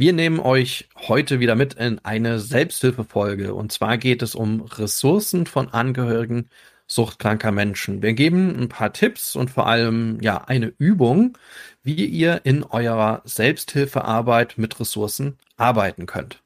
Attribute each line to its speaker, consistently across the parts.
Speaker 1: Wir nehmen euch heute wieder mit in eine Selbsthilfefolge. Und zwar geht es um Ressourcen von Angehörigen suchtkranker Menschen. Wir geben ein paar Tipps und vor allem ja eine Übung, wie ihr in eurer Selbsthilfearbeit mit Ressourcen arbeiten könnt.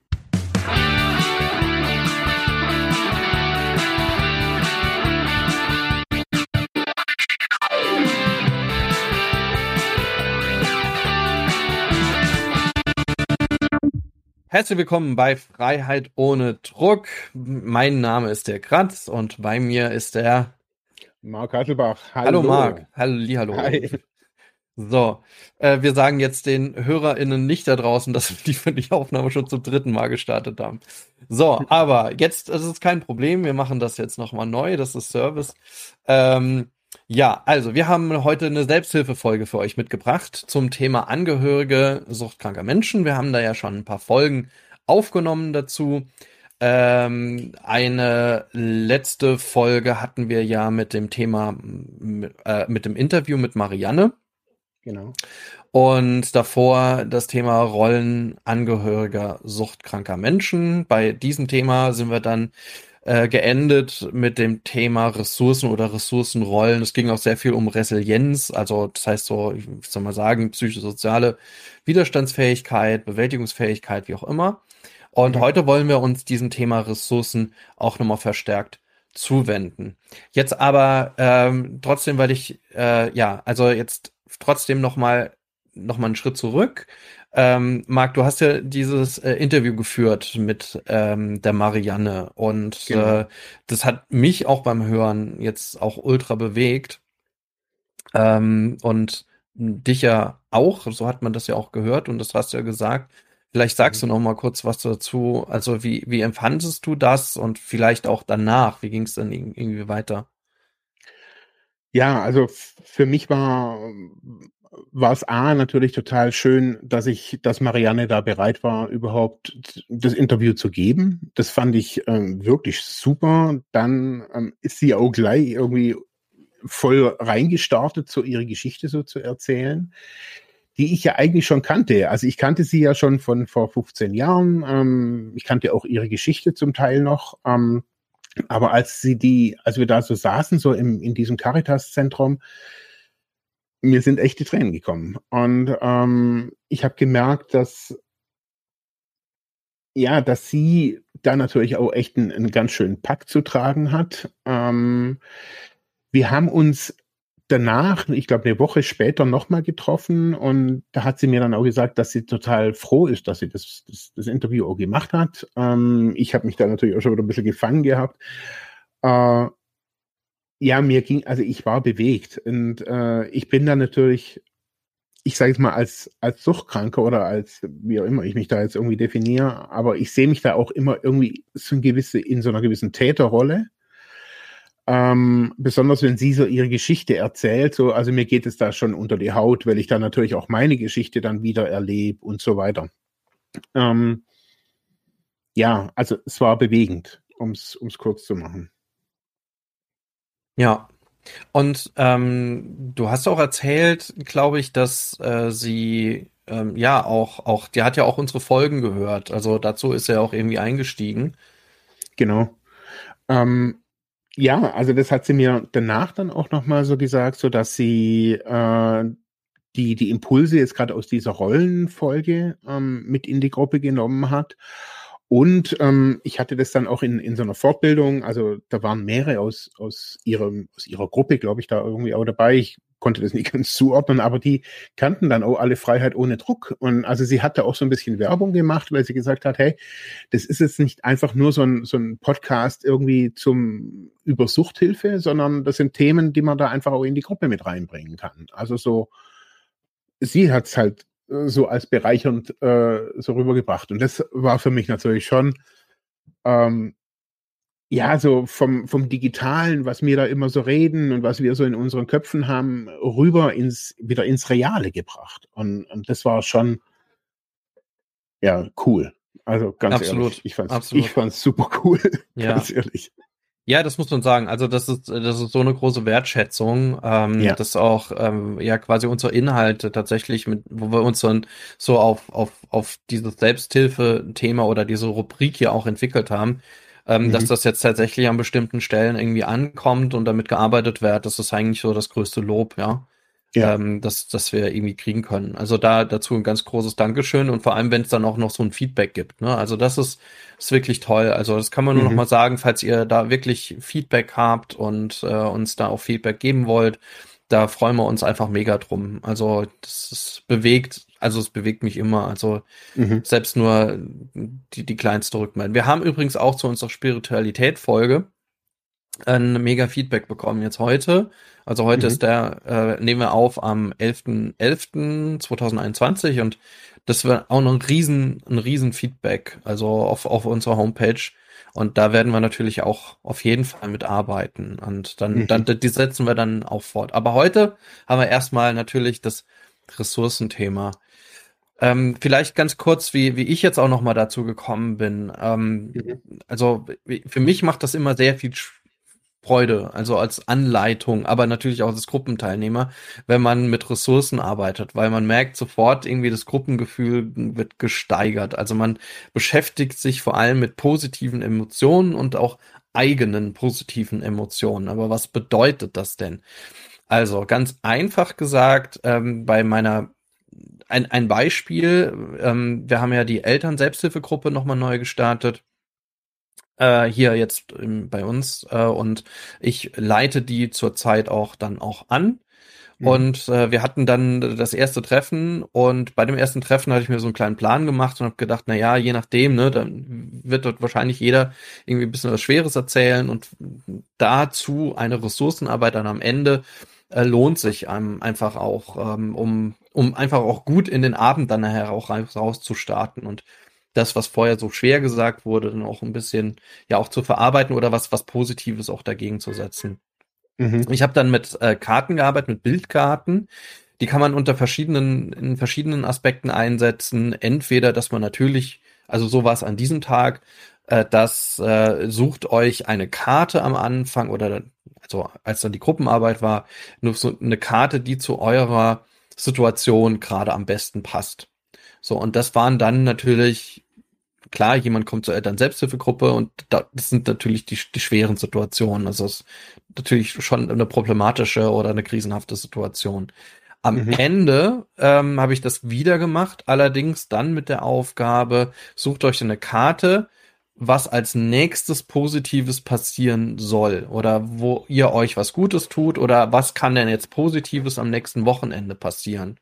Speaker 1: Herzlich willkommen bei Freiheit ohne Druck. Mein Name ist der Kratz und bei mir ist der
Speaker 2: Marc Hasselbach.
Speaker 1: Hallo, Hallo Marc. Hallo, hallo. Hi. So, äh, wir sagen jetzt den HörerInnen nicht da draußen, dass die für die Aufnahme schon zum dritten Mal gestartet haben. So, aber jetzt das ist kein Problem. Wir machen das jetzt nochmal neu. Das ist Service. Ähm, ja, also wir haben heute eine Selbsthilfefolge für euch mitgebracht zum Thema Angehörige suchtkranker Menschen. Wir haben da ja schon ein paar Folgen aufgenommen dazu. Ähm, eine letzte Folge hatten wir ja mit dem Thema, äh, mit dem Interview mit Marianne.
Speaker 2: Genau.
Speaker 1: Und davor das Thema Rollen angehöriger suchtkranker Menschen. Bei diesem Thema sind wir dann äh, geendet mit dem Thema Ressourcen oder Ressourcenrollen. Es ging auch sehr viel um Resilienz, also das heißt so, ich soll mal sagen, psychosoziale Widerstandsfähigkeit, Bewältigungsfähigkeit, wie auch immer. Und mhm. heute wollen wir uns diesem Thema Ressourcen auch nochmal verstärkt zuwenden. Jetzt aber ähm, trotzdem, weil ich äh, ja, also jetzt trotzdem nochmal noch mal einen Schritt zurück. Ähm, Marc, du hast ja dieses äh, Interview geführt mit ähm, der Marianne und genau. äh, das hat mich auch beim Hören jetzt auch ultra bewegt ähm, und dich ja auch, so hat man das ja auch gehört und das hast du ja gesagt. Vielleicht sagst mhm. du noch mal kurz was dazu. Also wie, wie empfandest du das und vielleicht auch danach? Wie ging es dann irgendwie weiter?
Speaker 2: Ja, also für mich war war es A natürlich total schön, dass ich, dass Marianne da bereit war, überhaupt das Interview zu geben. Das fand ich ähm, wirklich super. Dann ähm, ist sie auch gleich irgendwie voll reingestartet, so ihre Geschichte so zu erzählen, die ich ja eigentlich schon kannte. Also ich kannte sie ja schon von vor 15 Jahren. Ähm, ich kannte auch ihre Geschichte zum Teil noch. Ähm, aber als sie die, als wir da so saßen, so im, in diesem Caritas-Zentrum, mir sind echte Tränen gekommen. Und ähm, ich habe gemerkt, dass ja, dass sie da natürlich auch echt einen, einen ganz schönen Pack zu tragen hat. Ähm, wir haben uns danach, ich glaube eine Woche später nochmal getroffen und da hat sie mir dann auch gesagt, dass sie total froh ist, dass sie das, das, das Interview auch gemacht hat. Ähm, ich habe mich da natürlich auch schon wieder ein bisschen gefangen gehabt. Äh, ja, mir ging, also ich war bewegt und äh, ich bin da natürlich, ich sage es mal als als Suchtkranker oder als wie auch immer ich mich da jetzt irgendwie definiere, aber ich sehe mich da auch immer irgendwie so ein gewisse in so einer gewissen Täterrolle. Ähm, besonders wenn sie so ihre Geschichte erzählt, so also mir geht es da schon unter die Haut, weil ich da natürlich auch meine Geschichte dann wieder erlebe und so weiter. Ähm, ja, also es war bewegend, um es kurz zu machen.
Speaker 1: Ja. Und ähm, du hast auch erzählt, glaube ich, dass äh, sie ähm, ja auch, auch, die hat ja auch unsere Folgen gehört. Also dazu ist er auch irgendwie eingestiegen.
Speaker 2: Genau. Ähm, ja, also das hat sie mir danach dann auch nochmal so gesagt, so dass sie äh, die, die Impulse jetzt gerade aus dieser Rollenfolge ähm, mit in die Gruppe genommen hat und ähm, ich hatte das dann auch in, in so einer Fortbildung, also da waren mehrere aus, aus, ihrem, aus ihrer Gruppe, glaube ich, da irgendwie auch dabei. Ich konnte das nicht ganz zuordnen, aber die kannten dann auch alle Freiheit ohne Druck. Und also sie hatte auch so ein bisschen Werbung gemacht, weil sie gesagt hat, hey, das ist jetzt nicht einfach nur so ein, so ein Podcast irgendwie zum über Suchthilfe, sondern das sind Themen, die man da einfach auch in die Gruppe mit reinbringen kann. Also so, sie hat es halt so als bereichernd äh, so rübergebracht. Und das war für mich natürlich schon, ähm, ja, so vom, vom Digitalen, was wir da immer so reden und was wir so in unseren Köpfen haben, rüber ins, wieder ins Reale gebracht. Und, und das war schon, ja, cool. Also ganz
Speaker 1: Absolut.
Speaker 2: ehrlich, ich fand's, Absolut. ich fand's super cool.
Speaker 1: Ja. Ganz ehrlich. Ja, das muss man sagen. Also das ist, das ist so eine große Wertschätzung, ähm, ja. dass auch ähm, ja quasi unsere Inhalte tatsächlich mit, wo wir uns dann so auf auf auf dieses Selbsthilfe-Thema oder diese Rubrik hier auch entwickelt haben, ähm, mhm. dass das jetzt tatsächlich an bestimmten Stellen irgendwie ankommt und damit gearbeitet wird. Das ist eigentlich so das größte Lob, ja ja. ähm, dass, dass wir irgendwie kriegen können. Also da dazu ein ganz großes Dankeschön und vor allem, wenn es dann auch noch so ein Feedback gibt. Ne? Also das ist, ist wirklich toll. Also das kann man nur mhm. noch mal sagen, falls ihr da wirklich Feedback habt und äh, uns da auch Feedback geben wollt, da freuen wir uns einfach mega drum. Also das ist bewegt, also es bewegt mich immer. Also mhm. selbst nur die, die kleinste Rückmeldung. Wir haben übrigens auch zu unserer Spiritualität-Folge ein mega Feedback bekommen jetzt heute. Also heute mhm. ist der, äh, nehmen wir auf am 11.11.2021 und das wird auch noch ein riesen, ein riesen Feedback, also auf, auf unserer Homepage. Und da werden wir natürlich auch auf jeden Fall mitarbeiten. Und dann, mhm. dann, die setzen wir dann auch fort. Aber heute haben wir erstmal natürlich das Ressourcenthema. Ähm, vielleicht ganz kurz, wie, wie ich jetzt auch noch mal dazu gekommen bin. Ähm, mhm. Also für mich macht das immer sehr viel Freude, also als Anleitung, aber natürlich auch als Gruppenteilnehmer, wenn man mit Ressourcen arbeitet, weil man merkt sofort irgendwie das Gruppengefühl wird gesteigert. Also man beschäftigt sich vor allem mit positiven Emotionen und auch eigenen positiven Emotionen. Aber was bedeutet das denn? Also ganz einfach gesagt, ähm, bei meiner ein, ein Beispiel, ähm, wir haben ja die Eltern-Selbsthilfegruppe nochmal neu gestartet äh, hier jetzt im, bei uns äh, und ich leite die zurzeit auch dann auch an. Mhm. Und äh, wir hatten dann das erste Treffen und bei dem ersten Treffen hatte ich mir so einen kleinen Plan gemacht und habe gedacht, na ja, je nachdem, ne, dann wird dort wahrscheinlich jeder irgendwie ein bisschen was Schweres erzählen und dazu eine Ressourcenarbeit dann am Ende äh, lohnt sich einem einfach auch, ähm, um um einfach auch gut in den Abend dann nachher auch raus zu starten und das, was vorher so schwer gesagt wurde, dann auch ein bisschen ja auch zu verarbeiten oder was, was Positives auch dagegen zu setzen. Mhm. Ich habe dann mit äh, Karten gearbeitet, mit Bildkarten. Die kann man unter verschiedenen, in verschiedenen Aspekten einsetzen. Entweder, dass man natürlich, also so war es an diesem Tag, äh, das äh, sucht euch eine Karte am Anfang oder also als dann die Gruppenarbeit war, nur so eine Karte, die zu eurer Situation gerade am besten passt. So, und das waren dann natürlich klar, jemand kommt zur Eltern-Selbsthilfegruppe und das sind natürlich die, die schweren Situationen. Also es ist natürlich schon eine problematische oder eine krisenhafte Situation. Am mhm. Ende ähm, habe ich das wieder gemacht, allerdings dann mit der Aufgabe, sucht euch eine Karte, was als nächstes Positives passieren soll oder wo ihr euch was Gutes tut oder was kann denn jetzt Positives am nächsten Wochenende passieren.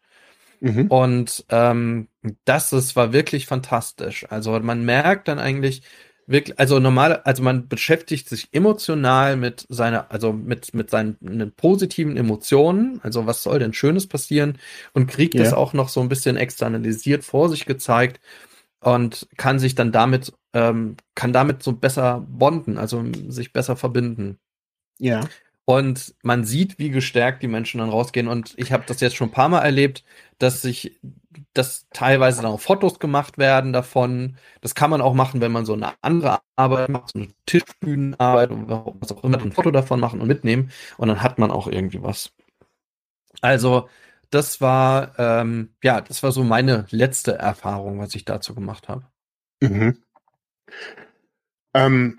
Speaker 1: Mhm. Und ähm, das ist, war wirklich fantastisch. Also man merkt dann eigentlich wirklich, also normal, also man beschäftigt sich emotional mit seiner, also mit, mit seinen positiven Emotionen, also was soll denn Schönes passieren und kriegt es auch noch so ein bisschen externalisiert vor sich gezeigt und kann sich dann damit, ähm, kann damit so besser bonden, also sich besser verbinden.
Speaker 2: Ja.
Speaker 1: Und man sieht, wie gestärkt die Menschen dann rausgehen. Und ich habe das jetzt schon ein paar Mal erlebt, dass sich, dass teilweise dann auch Fotos gemacht werden davon. Das kann man auch machen, wenn man so eine andere Arbeit macht, so eine Tischbühnenarbeit oder was auch immer, ein Foto davon machen und mitnehmen. Und dann hat man auch irgendwie was. Also, das war, ähm, ja, das war so meine letzte Erfahrung, was ich dazu gemacht habe. Mhm.
Speaker 2: Ähm,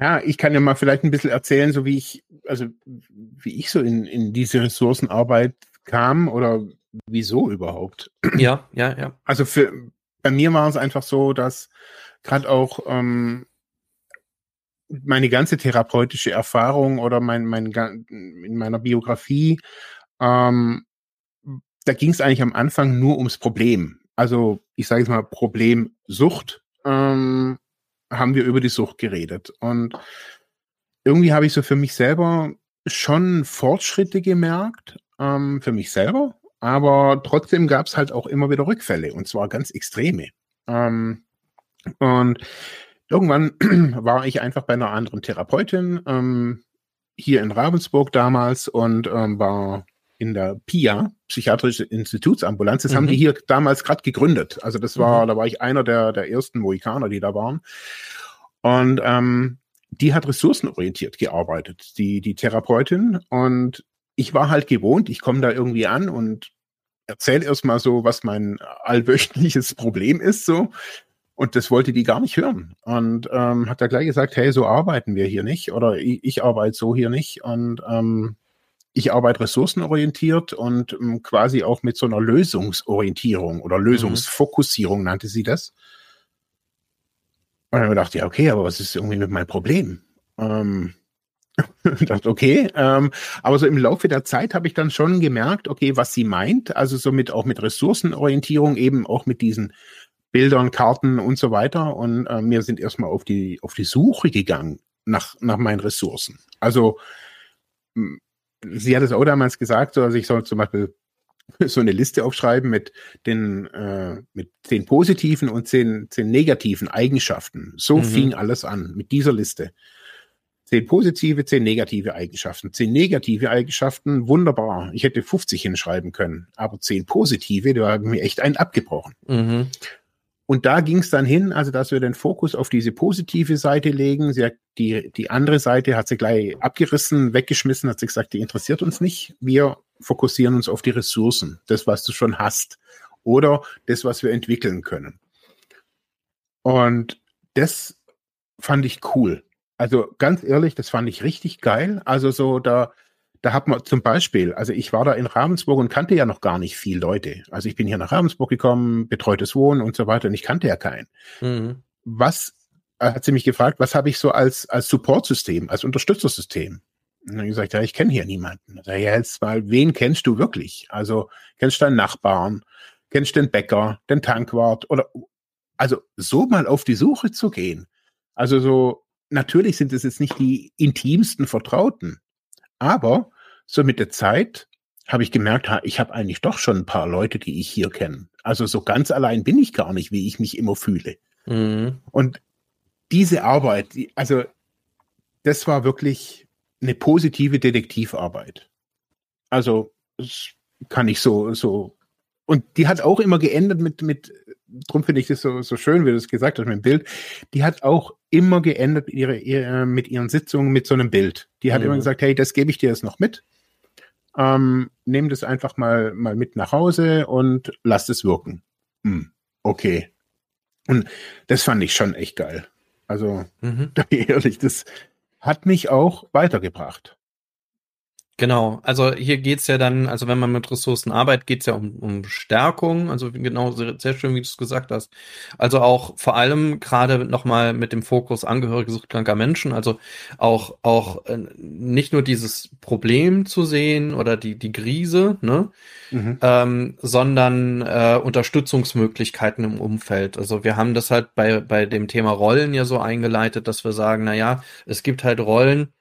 Speaker 2: ja, ich kann ja mal vielleicht ein bisschen erzählen, so wie ich, also wie ich so in, in diese Ressourcenarbeit kam oder wieso überhaupt.
Speaker 1: Ja, ja, ja.
Speaker 2: Also für bei mir war es einfach so, dass gerade auch ähm, meine ganze therapeutische Erfahrung oder mein, mein in meiner Biografie, ähm, da ging es eigentlich am Anfang nur ums Problem. Also ich sage jetzt mal Problem Sucht. Ähm, haben wir über die Sucht geredet. Und irgendwie habe ich so für mich selber schon Fortschritte gemerkt, ähm, für mich selber, aber trotzdem gab es halt auch immer wieder Rückfälle und zwar ganz extreme. Ähm, und irgendwann war ich einfach bei einer anderen Therapeutin ähm, hier in Ravensburg damals und ähm, war in der PIA, Psychiatrische Institutsambulanz. Das mhm. haben die hier damals gerade gegründet. Also das war, mhm. da war ich einer der, der ersten Mohikaner, die da waren. Und ähm, die hat ressourcenorientiert gearbeitet, die, die Therapeutin. Und ich war halt gewohnt, ich komme da irgendwie an und erzähle erstmal so, was mein allwöchentliches Problem ist, so. Und das wollte die gar nicht hören. Und ähm, hat da gleich gesagt, hey, so arbeiten wir hier nicht. Oder ich, ich arbeite so hier nicht. Und ähm, ich arbeite ressourcenorientiert und ähm, quasi auch mit so einer Lösungsorientierung oder mhm. Lösungsfokussierung nannte sie das. Und dann habe ich gedacht, ja, okay, aber was ist irgendwie mit meinem Problem? Ähm, dachte, okay, ähm, aber so im Laufe der Zeit habe ich dann schon gemerkt, okay, was sie meint, also somit auch mit Ressourcenorientierung, eben auch mit diesen Bildern, Karten und so weiter. Und äh, wir sind erstmal auf die, auf die Suche gegangen nach, nach meinen Ressourcen. Also sie hat es auch damals gesagt, so, also ich soll zum Beispiel so eine Liste aufschreiben mit den äh, mit zehn positiven und zehn, zehn negativen Eigenschaften. So mhm. fing alles an mit dieser Liste. Zehn positive, zehn negative Eigenschaften. Zehn negative Eigenschaften, wunderbar. Ich hätte 50 hinschreiben können, aber zehn positive, da haben mir echt einen abgebrochen. Mhm. Und da ging es dann hin, also dass wir den Fokus auf diese positive Seite legen. Sie hat die, die andere Seite hat sie gleich abgerissen, weggeschmissen, hat sie gesagt, die interessiert uns nicht. Wir fokussieren uns auf die Ressourcen, das, was du schon hast. Oder das, was wir entwickeln können. Und das fand ich cool. Also ganz ehrlich, das fand ich richtig geil. Also so da, da hat man zum Beispiel, also ich war da in Ravensburg und kannte ja noch gar nicht viel Leute. Also ich bin hier nach Ravensburg gekommen, betreutes Wohnen und so weiter und ich kannte ja keinen. Mhm. Was äh, hat sie mich gefragt, was habe ich so als, als Supportsystem, als Unterstützersystem? Und dann gesagt, ja, ich kenne hier niemanden. Da ja, jetzt mal, wen kennst du wirklich? Also kennst du deinen Nachbarn? Kennst du den Bäcker, den Tankwart oder also so mal auf die Suche zu gehen. Also so, natürlich sind es jetzt nicht die intimsten Vertrauten, aber so mit der Zeit habe ich gemerkt, ich habe eigentlich doch schon ein paar Leute, die ich hier kenne. Also so ganz allein bin ich gar nicht, wie ich mich immer fühle. Mhm. Und diese Arbeit, die, also das war wirklich eine positive Detektivarbeit. Also kann ich so so und die hat auch immer geendet mit mit drum finde ich das so so schön, wie du es gesagt hast mit dem Bild. Die hat auch immer geendet ihre, ihre, mit ihren Sitzungen mit so einem Bild. Die hat mhm. immer gesagt, hey, das gebe ich dir jetzt noch mit. Ähm, nimm das einfach mal, mal mit nach Hause und lass es wirken. Hm, okay. Und das fand ich schon echt geil. Also, mhm. ehrlich, das hat mich auch weitergebracht.
Speaker 1: Genau, also hier geht's ja dann, also wenn man mit Ressourcen arbeitet, geht's ja um, um Stärkung, also genau, sehr, schön, wie du es gesagt hast. Also auch vor allem gerade nochmal mit dem Fokus Angehörige suchtkranker Menschen, also auch, auch äh, nicht nur dieses Problem zu sehen oder die, die Krise, ne, mhm. ähm, sondern äh, Unterstützungsmöglichkeiten im Umfeld. Also wir haben das halt bei, bei dem Thema Rollen ja so eingeleitet, dass wir sagen, na ja, es gibt halt Rollen,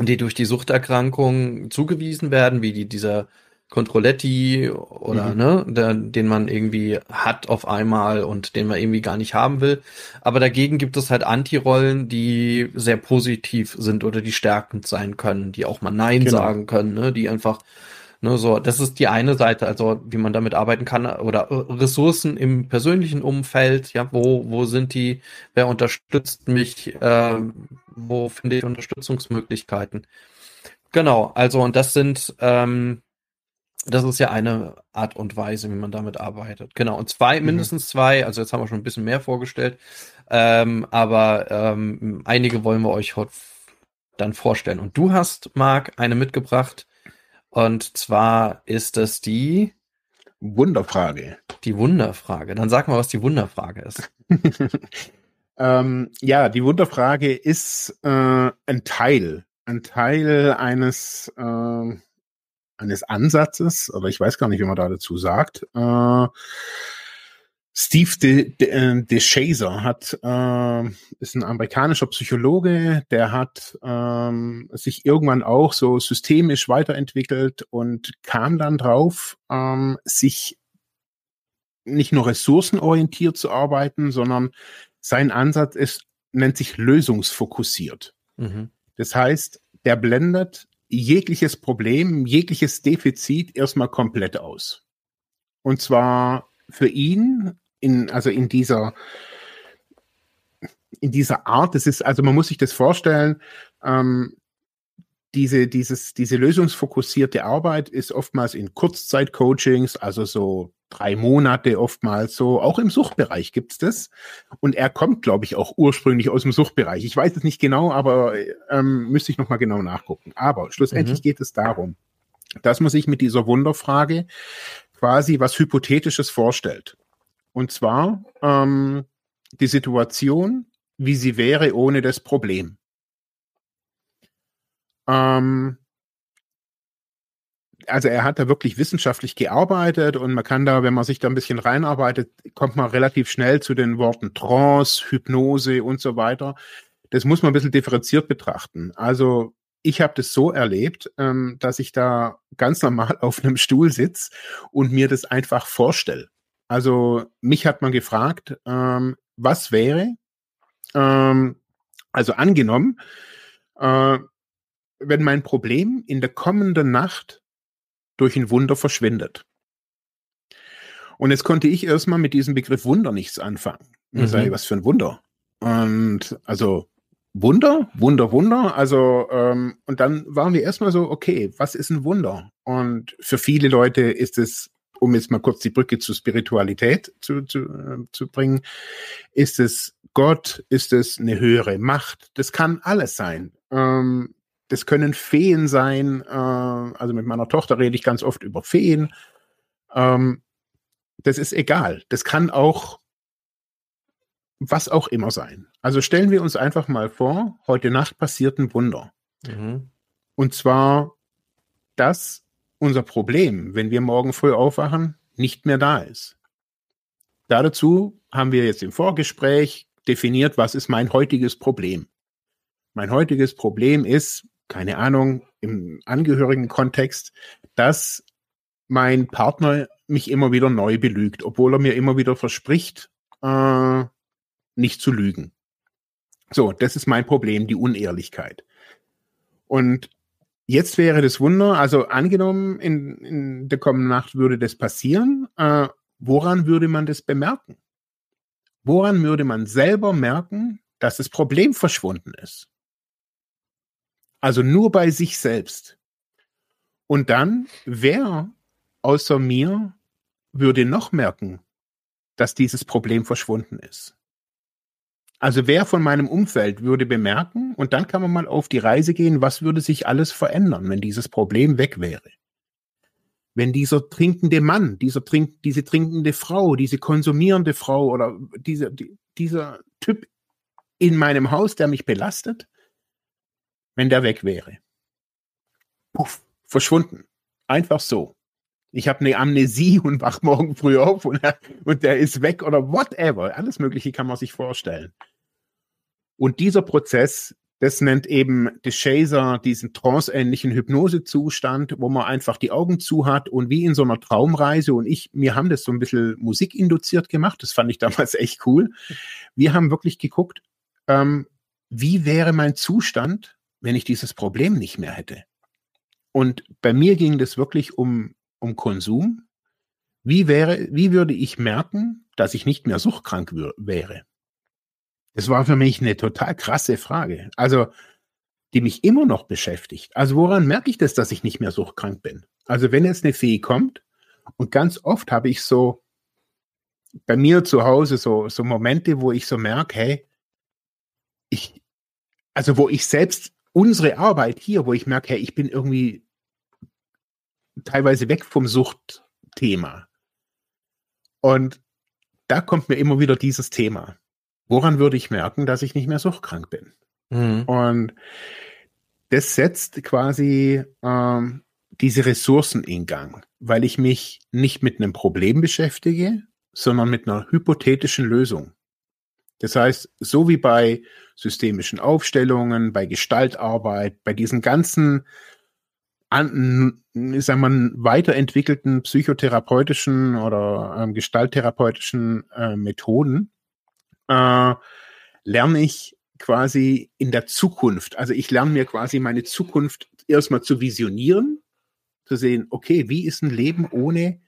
Speaker 1: die durch die Suchterkrankung zugewiesen werden, wie die, dieser Controletti oder mhm. ne, der, den man irgendwie hat auf einmal und den man irgendwie gar nicht haben will. Aber dagegen gibt es halt Anti-Rollen, die sehr positiv sind oder die stärkend sein können, die auch mal Nein genau. sagen können, ne, die einfach Ne, so, das ist die eine Seite, also wie man damit arbeiten kann oder Ressourcen im persönlichen Umfeld, ja, wo, wo sind die, wer unterstützt mich, äh, wo finde ich Unterstützungsmöglichkeiten. Genau, also und das sind, ähm, das ist ja eine Art und Weise, wie man damit arbeitet. Genau, und zwei, mhm. mindestens zwei, also jetzt haben wir schon ein bisschen mehr vorgestellt, ähm, aber ähm, einige wollen wir euch heute dann vorstellen. Und du hast, Marc, eine mitgebracht, und zwar ist es die
Speaker 2: Wunderfrage.
Speaker 1: Die Wunderfrage. Dann sag mal, was die Wunderfrage ist.
Speaker 2: ähm, ja, die Wunderfrage ist äh, ein Teil, ein Teil eines äh, eines Ansatzes, aber ich weiß gar nicht, wie man da dazu sagt. Äh, Steve de, de, äh, de Chaser hat äh, ist ein amerikanischer Psychologe, der hat ähm, sich irgendwann auch so systemisch weiterentwickelt und kam dann drauf, ähm, sich nicht nur ressourcenorientiert zu arbeiten, sondern sein Ansatz ist nennt sich lösungsfokussiert. Mhm. Das heißt, der blendet jegliches Problem, jegliches Defizit erstmal komplett aus. Und zwar für ihn in, also in dieser, in dieser Art, das ist, also man muss sich das vorstellen, ähm, diese, dieses, diese lösungsfokussierte Arbeit ist oftmals in Kurzzeitcoachings, also so drei Monate oftmals so. Auch im Suchtbereich gibt's das. Und er kommt, glaube ich, auch ursprünglich aus dem Suchtbereich. Ich weiß es nicht genau, aber ähm, müsste ich nochmal genau nachgucken. Aber schlussendlich mhm. geht es darum, dass man sich mit dieser Wunderfrage quasi was Hypothetisches vorstellt. Und zwar ähm, die Situation, wie sie wäre ohne das Problem. Ähm, also er hat da wirklich wissenschaftlich gearbeitet und man kann da, wenn man sich da ein bisschen reinarbeitet, kommt man relativ schnell zu den Worten Trance, Hypnose und so weiter. Das muss man ein bisschen differenziert betrachten. Also ich habe das so erlebt, ähm, dass ich da ganz normal auf einem Stuhl sitze und mir das einfach vorstelle. Also mich hat man gefragt, ähm, was wäre, ähm, also angenommen, äh, wenn mein Problem in der kommenden Nacht durch ein Wunder verschwindet. Und jetzt konnte ich erstmal mit diesem Begriff Wunder nichts anfangen. Mhm. Sage, was für ein Wunder. Und also Wunder, Wunder, Wunder. Also, ähm, und dann waren wir erstmal so, okay, was ist ein Wunder? Und für viele Leute ist es, um jetzt mal kurz die Brücke zur Spiritualität zu, zu, äh, zu bringen, ist es Gott, ist es eine höhere Macht? Das kann alles sein. Ähm, das können Feen sein. Äh, also mit meiner Tochter rede ich ganz oft über Feen. Ähm, das ist egal. Das kann auch was auch immer sein. Also stellen wir uns einfach mal vor, heute Nacht passiert ein Wunder. Mhm. Und zwar, dass unser Problem, wenn wir morgen früh aufwachen, nicht mehr da ist. Dazu haben wir jetzt im Vorgespräch definiert, was ist mein heutiges Problem. Mein heutiges Problem ist, keine Ahnung, im angehörigen Kontext, dass mein Partner mich immer wieder neu belügt, obwohl er mir immer wieder verspricht, äh, nicht zu lügen. So, das ist mein Problem, die Unehrlichkeit. Und jetzt wäre das Wunder, also angenommen, in, in der kommenden Nacht würde das passieren, äh, woran würde man das bemerken? Woran würde man selber merken, dass das Problem verschwunden ist? Also nur bei sich selbst. Und dann, wer außer mir würde noch merken, dass dieses Problem verschwunden ist? Also wer von meinem Umfeld würde bemerken, und dann kann man mal auf die Reise gehen, was würde sich alles verändern, wenn dieses Problem weg wäre? Wenn dieser trinkende Mann, dieser trink, diese trinkende Frau, diese konsumierende Frau oder dieser, dieser Typ in meinem Haus, der mich belastet, wenn der weg wäre. Puff, verschwunden. Einfach so. Ich habe eine Amnesie und wach morgen früh auf und, und der ist weg oder whatever. Alles Mögliche kann man sich vorstellen. Und dieser Prozess, das nennt eben de Chaser diesen tranceähnlichen Hypnosezustand, wo man einfach die Augen zu hat und wie in so einer Traumreise. Und ich, mir haben das so ein bisschen musikinduziert gemacht. Das fand ich damals echt cool. Wir haben wirklich geguckt, ähm, wie wäre mein Zustand, wenn ich dieses Problem nicht mehr hätte. Und bei mir ging das wirklich um, um Konsum. Wie wäre, wie würde ich merken, dass ich nicht mehr suchtkrank wäre? Das war für mich eine total krasse Frage. Also, die mich immer noch beschäftigt. Also, woran merke ich das, dass ich nicht mehr suchtkrank bin? Also, wenn jetzt eine Fee kommt und ganz oft habe ich so bei mir zu Hause so, so Momente, wo ich so merke, hey, ich, also wo ich selbst unsere Arbeit hier, wo ich merke, hey, ich bin irgendwie teilweise weg vom Suchtthema. Und da kommt mir immer wieder dieses Thema. Woran würde ich merken, dass ich nicht mehr suchtkrank bin? Mhm. Und das setzt quasi ähm, diese Ressourcen in Gang, weil ich mich nicht mit einem Problem beschäftige, sondern mit einer hypothetischen Lösung. Das heißt, so wie bei systemischen Aufstellungen, bei Gestaltarbeit, bei diesen ganzen an, ich sag mal, weiterentwickelten psychotherapeutischen oder ähm, gestalttherapeutischen äh, Methoden, äh, lerne ich quasi in der Zukunft. Also ich lerne mir quasi meine Zukunft erstmal zu visionieren, zu sehen, okay, wie ist ein Leben ohne,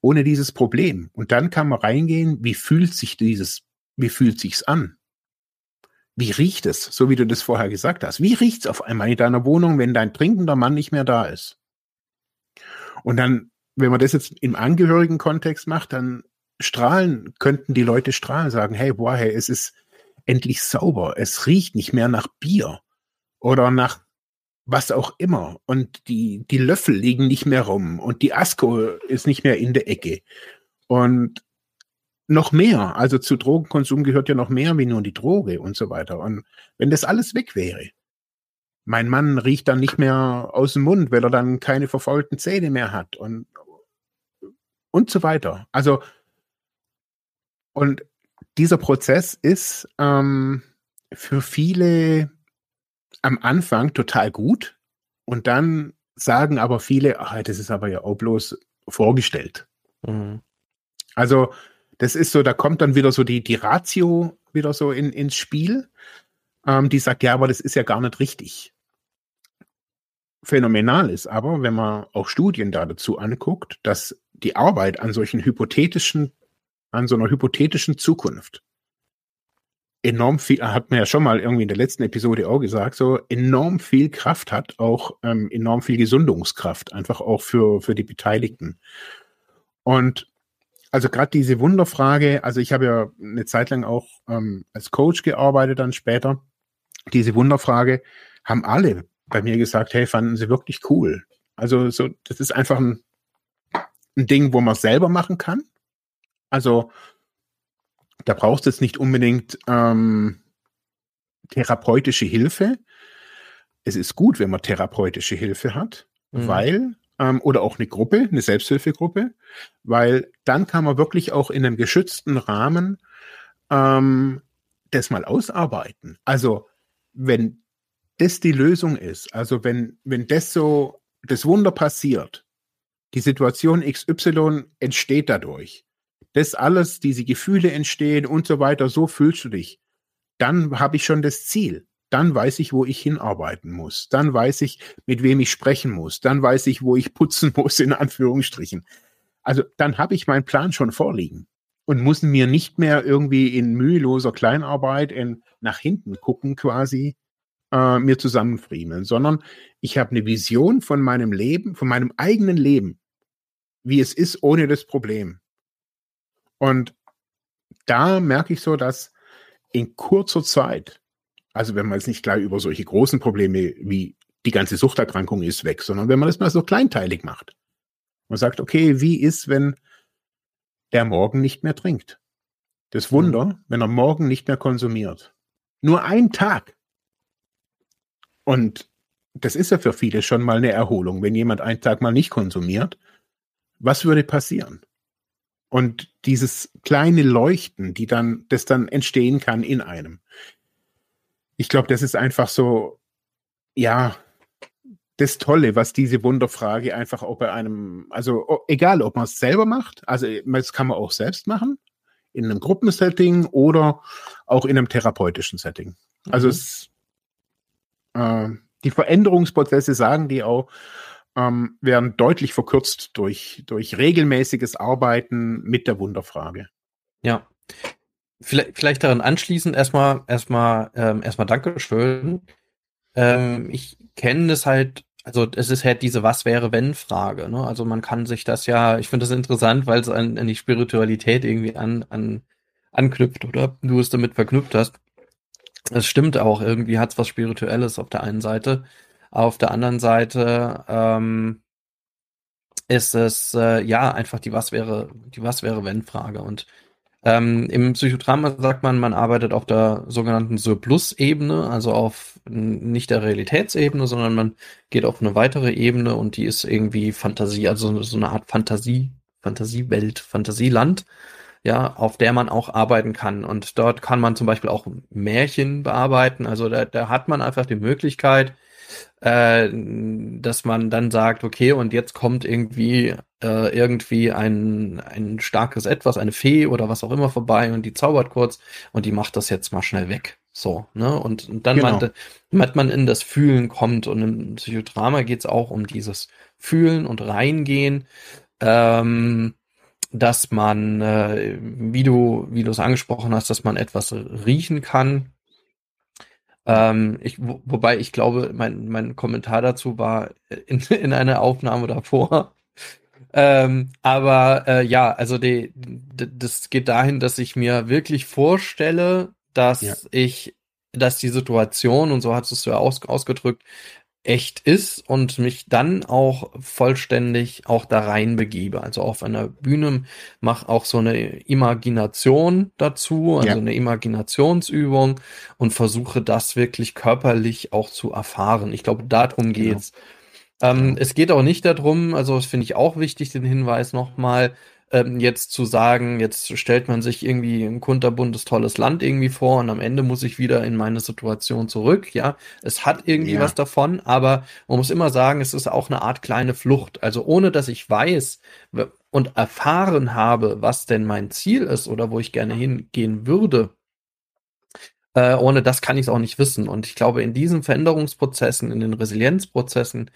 Speaker 2: ohne dieses Problem? Und dann kann man reingehen, wie fühlt sich dieses wie fühlt sich's an? Wie riecht es, so wie du das vorher gesagt hast? Wie riecht es auf einmal in deiner Wohnung, wenn dein trinkender Mann nicht mehr da ist? Und dann, wenn man das jetzt im angehörigen Kontext macht, dann strahlen, könnten die Leute strahlen, sagen, hey, boah, hey, es ist endlich sauber, es riecht nicht mehr nach Bier oder nach was auch immer. Und die, die Löffel liegen nicht mehr rum und die Asko ist nicht mehr in der Ecke. Und noch mehr, also zu Drogenkonsum gehört ja noch mehr wie nur die Droge und so weiter. Und wenn das alles weg wäre, mein Mann riecht dann nicht mehr aus dem Mund, weil er dann keine verfaulten Zähne mehr hat und, und so weiter. Also, und dieser Prozess ist ähm, für viele am Anfang total gut und dann sagen aber viele, ach, das ist aber ja auch bloß vorgestellt. Mhm. Also das ist so, da kommt dann wieder so die, die Ratio wieder so in, ins Spiel, ähm, die sagt, ja, aber das ist ja gar nicht richtig. Phänomenal ist aber, wenn man auch Studien da dazu anguckt, dass die Arbeit an solchen hypothetischen, an so einer hypothetischen Zukunft enorm viel, hat man ja schon mal irgendwie in der letzten Episode auch gesagt, so enorm viel Kraft hat, auch ähm, enorm viel Gesundungskraft, einfach auch für, für die Beteiligten. Und also gerade diese Wunderfrage, also ich habe ja eine Zeit lang auch ähm, als Coach gearbeitet, dann später. Diese Wunderfrage haben alle bei mir gesagt, hey, fanden sie wirklich cool. Also so, das ist einfach ein, ein Ding, wo man selber machen kann. Also da brauchst du jetzt nicht unbedingt ähm, therapeutische Hilfe. Es ist gut, wenn man therapeutische Hilfe hat, mhm. weil, ähm, oder auch eine Gruppe, eine Selbsthilfegruppe, weil dann kann man wirklich auch in einem geschützten Rahmen ähm, das mal ausarbeiten. Also, wenn das die Lösung ist, also wenn, wenn das so, das Wunder passiert, die Situation XY entsteht dadurch, das alles, diese Gefühle entstehen und so weiter, so fühlst du dich, dann habe ich schon das Ziel. Dann weiß ich, wo ich hinarbeiten muss. Dann weiß ich, mit wem ich sprechen muss. Dann weiß ich, wo ich putzen muss, in Anführungsstrichen. Also dann habe ich meinen Plan schon vorliegen und muss mir nicht mehr irgendwie in müheloser Kleinarbeit in, nach hinten gucken quasi, äh, mir zusammenfriemeln, sondern ich habe eine Vision von meinem Leben, von meinem eigenen Leben, wie es ist ohne das Problem. Und da merke ich so, dass in kurzer Zeit, also wenn man jetzt nicht gleich über solche großen Probleme wie die ganze Suchterkrankung ist weg, sondern wenn man das mal so kleinteilig macht und sagt, okay, wie ist, wenn der morgen nicht mehr trinkt? Das Wunder, mhm. wenn er morgen nicht mehr konsumiert. Nur ein Tag. Und das ist ja für viele schon mal eine Erholung, wenn jemand einen Tag mal nicht konsumiert. Was würde passieren? Und dieses kleine Leuchten, die dann, das dann entstehen kann in einem. Ich glaube, das ist einfach so, ja, das Tolle, was diese Wunderfrage einfach auch bei einem, also egal, ob man es selber macht, also das kann man auch selbst machen, in einem Gruppensetting oder auch in einem therapeutischen Setting. Also mhm. es, äh, die Veränderungsprozesse sagen die auch, ähm, werden deutlich verkürzt durch, durch regelmäßiges Arbeiten mit der Wunderfrage.
Speaker 1: Ja. Vielleicht, vielleicht daran anschließend erstmal, erstmal, ähm, erstmal Dankeschön. Ähm, ich kenne es halt, also es ist halt diese Was wäre wenn Frage. Ne? Also man kann sich das ja, ich finde das interessant, weil es an, an die Spiritualität irgendwie an, an anknüpft oder du es damit verknüpft hast. Es stimmt auch, irgendwie hat es was Spirituelles auf der einen Seite. Auf der anderen Seite ähm, ist es äh, ja einfach die Was wäre, die Was wäre wenn Frage. Und ähm, im Psychodrama sagt man, man arbeitet auf der sogenannten Surplus-Ebene, also auf nicht der Realitätsebene, sondern man geht auf eine weitere Ebene und die ist irgendwie Fantasie, also so eine Art Fantasie, Fantasiewelt, Fantasieland, ja, auf der man auch arbeiten kann. Und dort kann man zum Beispiel auch Märchen bearbeiten. Also da, da hat man einfach die Möglichkeit, äh, dass man dann sagt, okay, und jetzt kommt irgendwie äh, irgendwie ein, ein starkes Etwas, eine Fee oder was auch immer vorbei und die zaubert kurz und die macht das jetzt mal schnell weg. So, ne? Und, und dann genau. man, damit man in das Fühlen kommt und im Psychodrama geht es auch um dieses Fühlen und Reingehen. Ähm, dass man, äh, wie du, wie du es angesprochen hast, dass man etwas riechen kann, Ähm, ich, wo, wobei ich glaube, mein, mein Kommentar dazu war in, in einer Aufnahme davor. Ähm, aber äh, ja, also die, die, das geht dahin, dass ich mir wirklich vorstelle, dass ja. ich, dass die Situation, und so hast du es ja aus, ausgedrückt, echt ist und mich dann auch vollständig auch da rein begebe. Also auf einer Bühne mache auch so eine Imagination dazu, also ja. eine Imaginationsübung und versuche das wirklich körperlich auch zu erfahren. Ich glaube, darum genau. geht's. Genau. Ähm, es geht auch nicht darum, also das finde ich auch wichtig, den Hinweis nochmal, ähm, jetzt zu sagen, jetzt stellt man sich irgendwie ein kunterbuntes, tolles Land irgendwie vor und am Ende muss ich wieder in meine Situation zurück. Ja, es hat irgendwie ja. was davon, aber man muss immer sagen, es ist auch eine Art kleine Flucht. Also ohne dass ich weiß und erfahren habe, was denn mein Ziel ist oder wo ich gerne hingehen würde, äh, ohne das kann ich es auch nicht wissen. Und ich glaube, in diesen Veränderungsprozessen, in den Resilienzprozessen,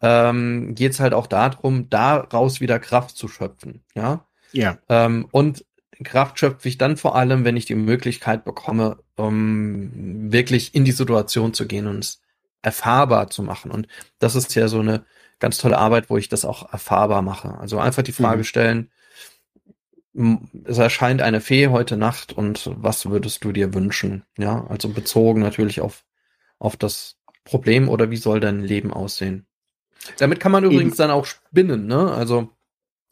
Speaker 1: ähm, geht es halt auch darum, daraus wieder Kraft zu schöpfen. Ja.
Speaker 2: Ja.
Speaker 1: Ähm, und Kraft schöpfe ich dann vor allem, wenn ich die Möglichkeit bekomme, um wirklich in die Situation zu gehen und es erfahrbar zu machen. Und das ist ja so eine ganz tolle Arbeit, wo ich das auch erfahrbar mache. Also einfach die Frage mhm. stellen, es erscheint eine Fee heute Nacht und was würdest du dir wünschen? Ja, also bezogen natürlich auf, auf das Problem oder wie soll dein Leben aussehen? Damit kann man übrigens Eben. dann auch spinnen, ne? Also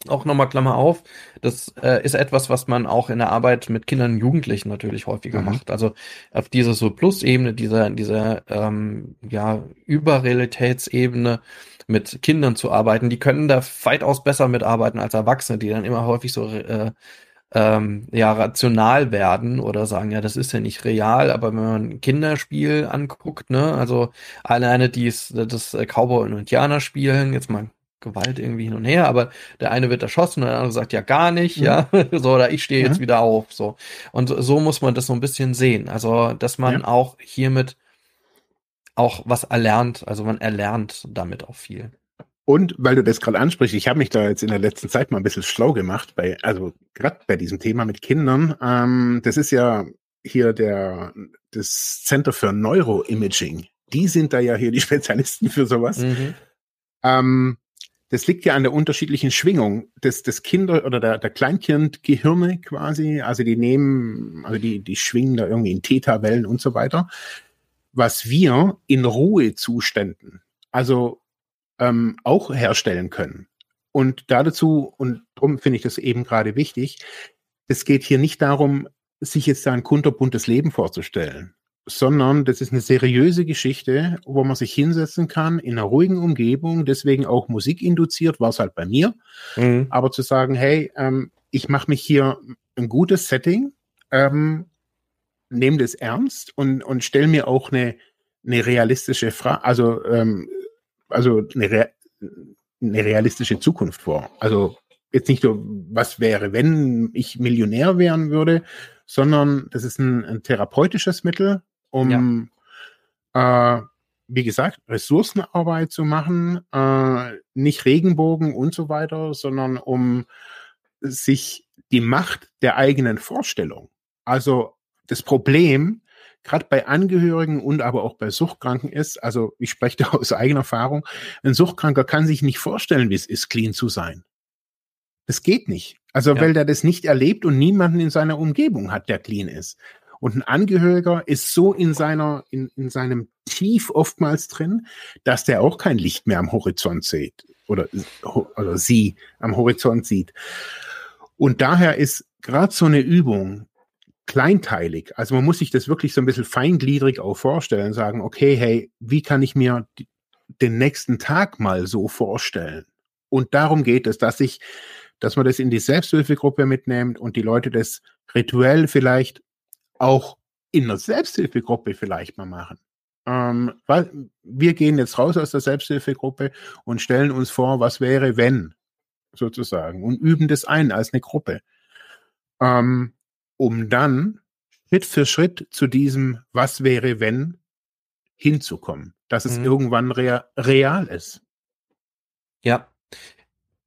Speaker 1: auch nochmal Klammer auf, das äh, ist etwas, was man auch in der Arbeit mit Kindern und Jugendlichen natürlich häufiger mhm. macht. Also auf dieser so Plus-Ebene, dieser, dieser ähm, ja, Überrealitätsebene mit Kindern zu arbeiten, die können da weitaus besser mitarbeiten als Erwachsene, die dann immer häufig so äh, ähm, ja rational werden oder sagen, ja, das ist ja nicht real, aber wenn man ein Kinderspiel anguckt, ne, also alleine dies, das Cowboy und Indianer spielen, jetzt mal Gewalt irgendwie hin und her, aber der eine wird erschossen und der andere sagt ja gar nicht, mhm. ja, so, oder ich stehe jetzt mhm. wieder auf, so. Und so muss man das so ein bisschen sehen. Also, dass man ja. auch hiermit auch was erlernt, also man erlernt damit auch viel.
Speaker 2: Und weil du das gerade ansprichst, ich habe mich da jetzt in der letzten Zeit mal ein bisschen schlau gemacht, bei, also gerade bei diesem Thema mit Kindern. Ähm, das ist ja hier der das Center für Neuroimaging. Die sind da ja hier die Spezialisten für sowas. Mhm. Ähm, das liegt ja an der unterschiedlichen Schwingung des, des Kinder- oder der, der Kleinkindgehirne quasi. Also die nehmen, also die, die schwingen da irgendwie in Theta-Wellen und so weiter. Was wir in Ruhezuständen, also ähm, auch herstellen können. Und dazu, und darum finde ich das eben gerade wichtig, es geht hier nicht darum, sich jetzt da ein kunterbuntes Leben vorzustellen, sondern das ist eine seriöse Geschichte, wo man sich hinsetzen kann in einer ruhigen Umgebung, deswegen auch Musik induziert, war es halt bei mir. Mhm. Aber zu sagen, hey, ähm, ich mache mich hier ein gutes Setting, ähm, nehme das ernst und, und stelle mir auch eine, eine realistische Frage, also ähm, also eine, Re eine realistische Zukunft vor. Also jetzt nicht nur, was wäre, wenn ich Millionär werden würde, sondern das ist ein, ein therapeutisches Mittel, um, ja. äh, wie gesagt, Ressourcenarbeit zu machen, äh, nicht Regenbogen und so weiter, sondern um sich die Macht der eigenen Vorstellung, also das Problem, gerade bei Angehörigen und aber auch bei Suchtkranken ist, also ich spreche da aus eigener Erfahrung, ein Suchtkranker kann sich nicht vorstellen, wie es ist, clean zu sein. Das geht nicht. Also ja. weil der das nicht erlebt und niemanden in seiner Umgebung hat, der clean ist. Und ein Angehöriger ist so in seiner, in, in seinem Tief oftmals drin, dass der auch kein Licht mehr am Horizont sieht oder, oder sie am Horizont sieht. Und daher ist gerade so eine Übung, kleinteilig. Also man muss sich das wirklich so ein bisschen feingliedrig auch vorstellen, sagen, okay, hey, wie kann ich mir den nächsten Tag mal so vorstellen? Und darum geht es, dass ich, dass man das in die Selbsthilfegruppe mitnimmt und die Leute das rituell vielleicht auch in der Selbsthilfegruppe vielleicht mal machen. Ähm, weil wir gehen jetzt raus aus der Selbsthilfegruppe und stellen uns vor, was wäre, wenn, sozusagen, und üben das ein als eine Gruppe. Ähm, um dann Schritt für Schritt zu diesem Was wäre wenn hinzukommen, dass es mhm. irgendwann rea real ist.
Speaker 1: Ja,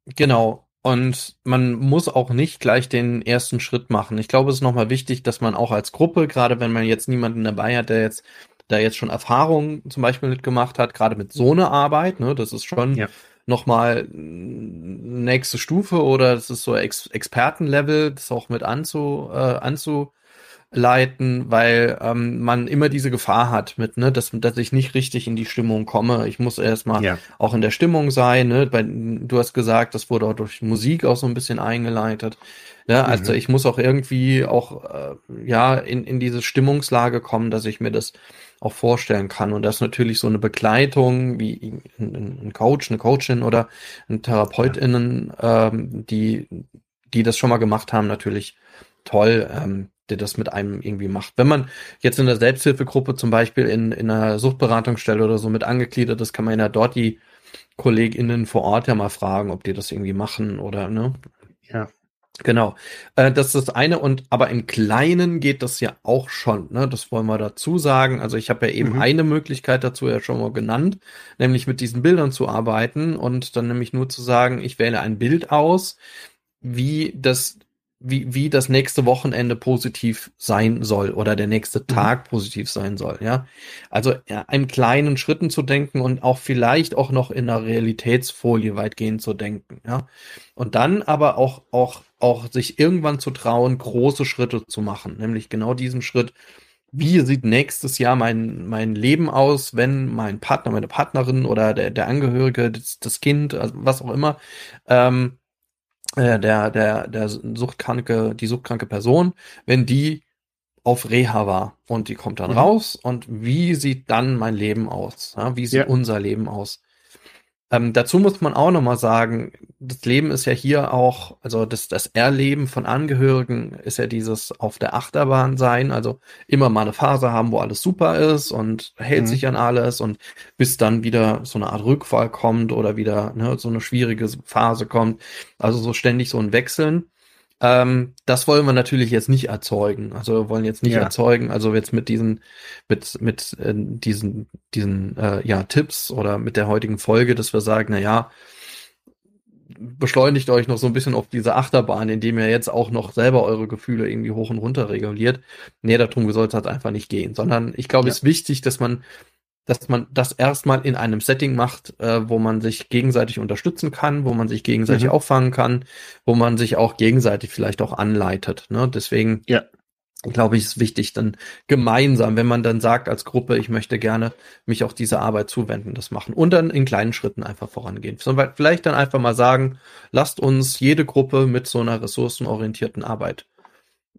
Speaker 1: genau. Und man muss auch nicht gleich den ersten Schritt machen. Ich glaube, es ist nochmal wichtig, dass man auch als Gruppe, gerade wenn man jetzt niemanden dabei hat, der jetzt da jetzt schon Erfahrungen zum Beispiel mitgemacht hat, gerade mit so einer Arbeit, ne, das ist schon ja. Nochmal nächste Stufe oder das ist so Ex Expertenlevel, das auch mit anzu, äh, anzu leiten, weil ähm, man immer diese Gefahr hat mit, ne, dass, dass ich nicht richtig in die Stimmung komme. Ich muss erstmal ja. auch in der Stimmung sein, ne? Weil, du hast gesagt, das wurde auch durch Musik auch so ein bisschen eingeleitet. Ja, mhm. also ich muss auch irgendwie auch äh, ja in, in diese Stimmungslage kommen, dass ich mir das auch vorstellen kann. Und das ist natürlich so eine Begleitung wie ein, ein Coach, eine Coachin oder ein TherapeutInnen, ja. ähm, die, die das schon mal gemacht haben, natürlich toll. Ähm, der das mit einem irgendwie macht. Wenn man jetzt in der Selbsthilfegruppe zum Beispiel in, in einer Suchtberatungsstelle oder so mit angegliedert ist, kann man ja dort die KollegInnen vor Ort ja mal fragen, ob die das irgendwie machen oder, ne?
Speaker 2: Ja.
Speaker 1: Genau. Äh, das ist das eine und aber im Kleinen geht das ja auch schon, ne? Das wollen wir dazu sagen. Also ich habe ja eben mhm. eine Möglichkeit dazu ja schon mal genannt, nämlich mit diesen Bildern zu arbeiten und dann nämlich nur zu sagen, ich wähle ein Bild aus, wie das wie, wie das nächste Wochenende positiv sein soll oder der nächste mhm. Tag mhm. positiv sein soll, ja. Also ja, in kleinen Schritten zu denken und auch vielleicht auch noch in einer Realitätsfolie weitgehend zu denken, ja. Und dann aber auch, auch, auch sich irgendwann zu trauen, große Schritte zu machen, nämlich genau diesen Schritt, wie sieht nächstes Jahr mein, mein Leben aus, wenn mein Partner, meine Partnerin oder der, der Angehörige, das, das Kind, also was auch immer, ähm, äh, der, der, der suchtkranke, die suchtkranke Person, wenn die auf Reha war und die kommt dann mhm. raus und wie sieht dann mein Leben aus? Ja, wie sieht ja. unser Leben aus? Ähm, dazu muss man auch nochmal sagen, das Leben ist ja hier auch, also das, das Erleben von Angehörigen ist ja dieses auf der Achterbahn sein, also immer mal eine Phase haben, wo alles super ist und hält mhm. sich an alles und bis dann wieder so eine Art Rückfall kommt oder wieder ne, so eine schwierige Phase kommt. Also so ständig so ein Wechseln. Ähm, das wollen wir natürlich jetzt nicht erzeugen. Also wir wollen jetzt nicht ja. erzeugen, also jetzt mit diesen, mit, mit äh, diesen, diesen äh, ja, Tipps oder mit der heutigen Folge, dass wir sagen, na ja, beschleunigt euch noch so ein bisschen auf diese Achterbahn, indem ihr jetzt auch noch selber eure Gefühle irgendwie hoch und runter reguliert. Nee, darum soll es halt einfach nicht gehen, sondern ich glaube, ja. es ist wichtig, dass man dass man das erstmal in einem Setting macht, äh, wo man sich gegenseitig unterstützen kann, wo man sich gegenseitig mhm. auffangen kann, wo man sich auch gegenseitig vielleicht auch anleitet. Ne? Deswegen ja. glaube ich, ist wichtig, dann gemeinsam, wenn man dann sagt als Gruppe, ich möchte gerne mich auch dieser Arbeit zuwenden, das machen und dann in kleinen Schritten einfach vorangehen. Sondern vielleicht dann einfach mal sagen, lasst uns jede Gruppe mit so einer ressourcenorientierten Arbeit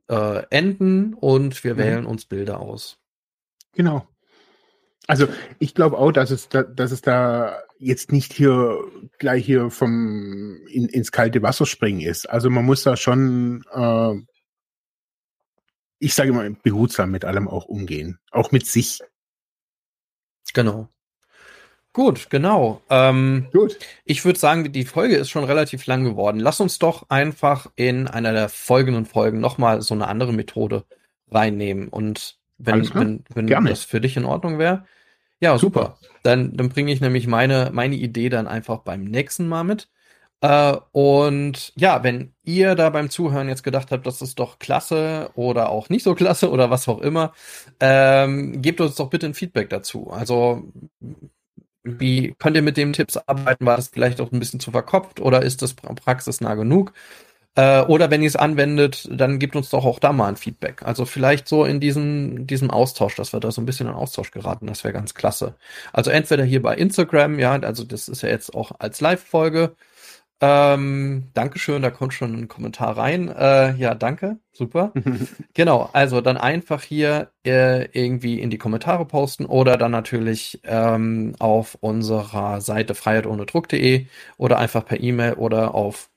Speaker 1: äh, enden und wir mhm. wählen uns Bilder aus.
Speaker 2: Genau. Also ich glaube auch, dass es da, dass es da jetzt nicht hier gleich hier vom in, ins kalte Wasser springen ist. Also man muss da schon, äh, ich sage mal, behutsam mit allem auch umgehen, auch mit sich.
Speaker 1: Genau. Gut, genau. Ähm, Gut. Ich würde sagen, die Folge ist schon relativ lang geworden. Lass uns doch einfach in einer der folgenden Folgen nochmal so eine andere Methode reinnehmen. Und wenn, wenn, wenn das für dich in Ordnung wäre, ja, super. super. Dann, dann bringe ich nämlich meine, meine Idee dann einfach beim nächsten Mal mit. Äh, und ja, wenn ihr da beim Zuhören jetzt gedacht habt, das ist doch klasse oder auch nicht so klasse oder was auch immer, ähm, gebt uns doch bitte ein Feedback dazu. Also wie könnt ihr mit den Tipps arbeiten? War das vielleicht auch ein bisschen zu verkopft oder ist das praxisnah genug? Äh, oder wenn ihr es anwendet, dann gebt uns doch auch da mal ein Feedback. Also vielleicht so in diesem, diesem Austausch, dass wir da so ein bisschen in Austausch geraten, das wäre ganz klasse. Also entweder hier bei Instagram, ja, also das ist ja jetzt auch als Live-Folge. Ähm, Dankeschön, da kommt schon ein Kommentar rein. Äh, ja, danke, super. genau, also dann einfach hier äh, irgendwie in die Kommentare posten oder dann natürlich ähm, auf unserer Seite freiheitohnedruck.de oder einfach per E-Mail oder auf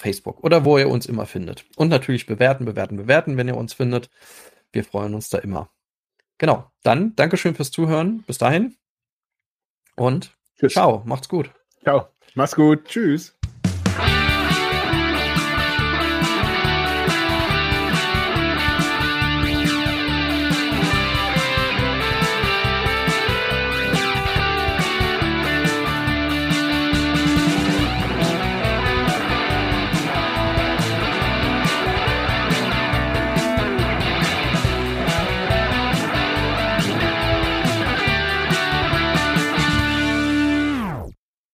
Speaker 1: Facebook oder wo ihr uns immer findet. Und natürlich bewerten, bewerten, bewerten, wenn ihr uns findet. Wir freuen uns da immer. Genau. Dann Dankeschön fürs Zuhören. Bis dahin. Und Tschüss. ciao. Macht's gut.
Speaker 2: Ciao. Mach's gut. Tschüss.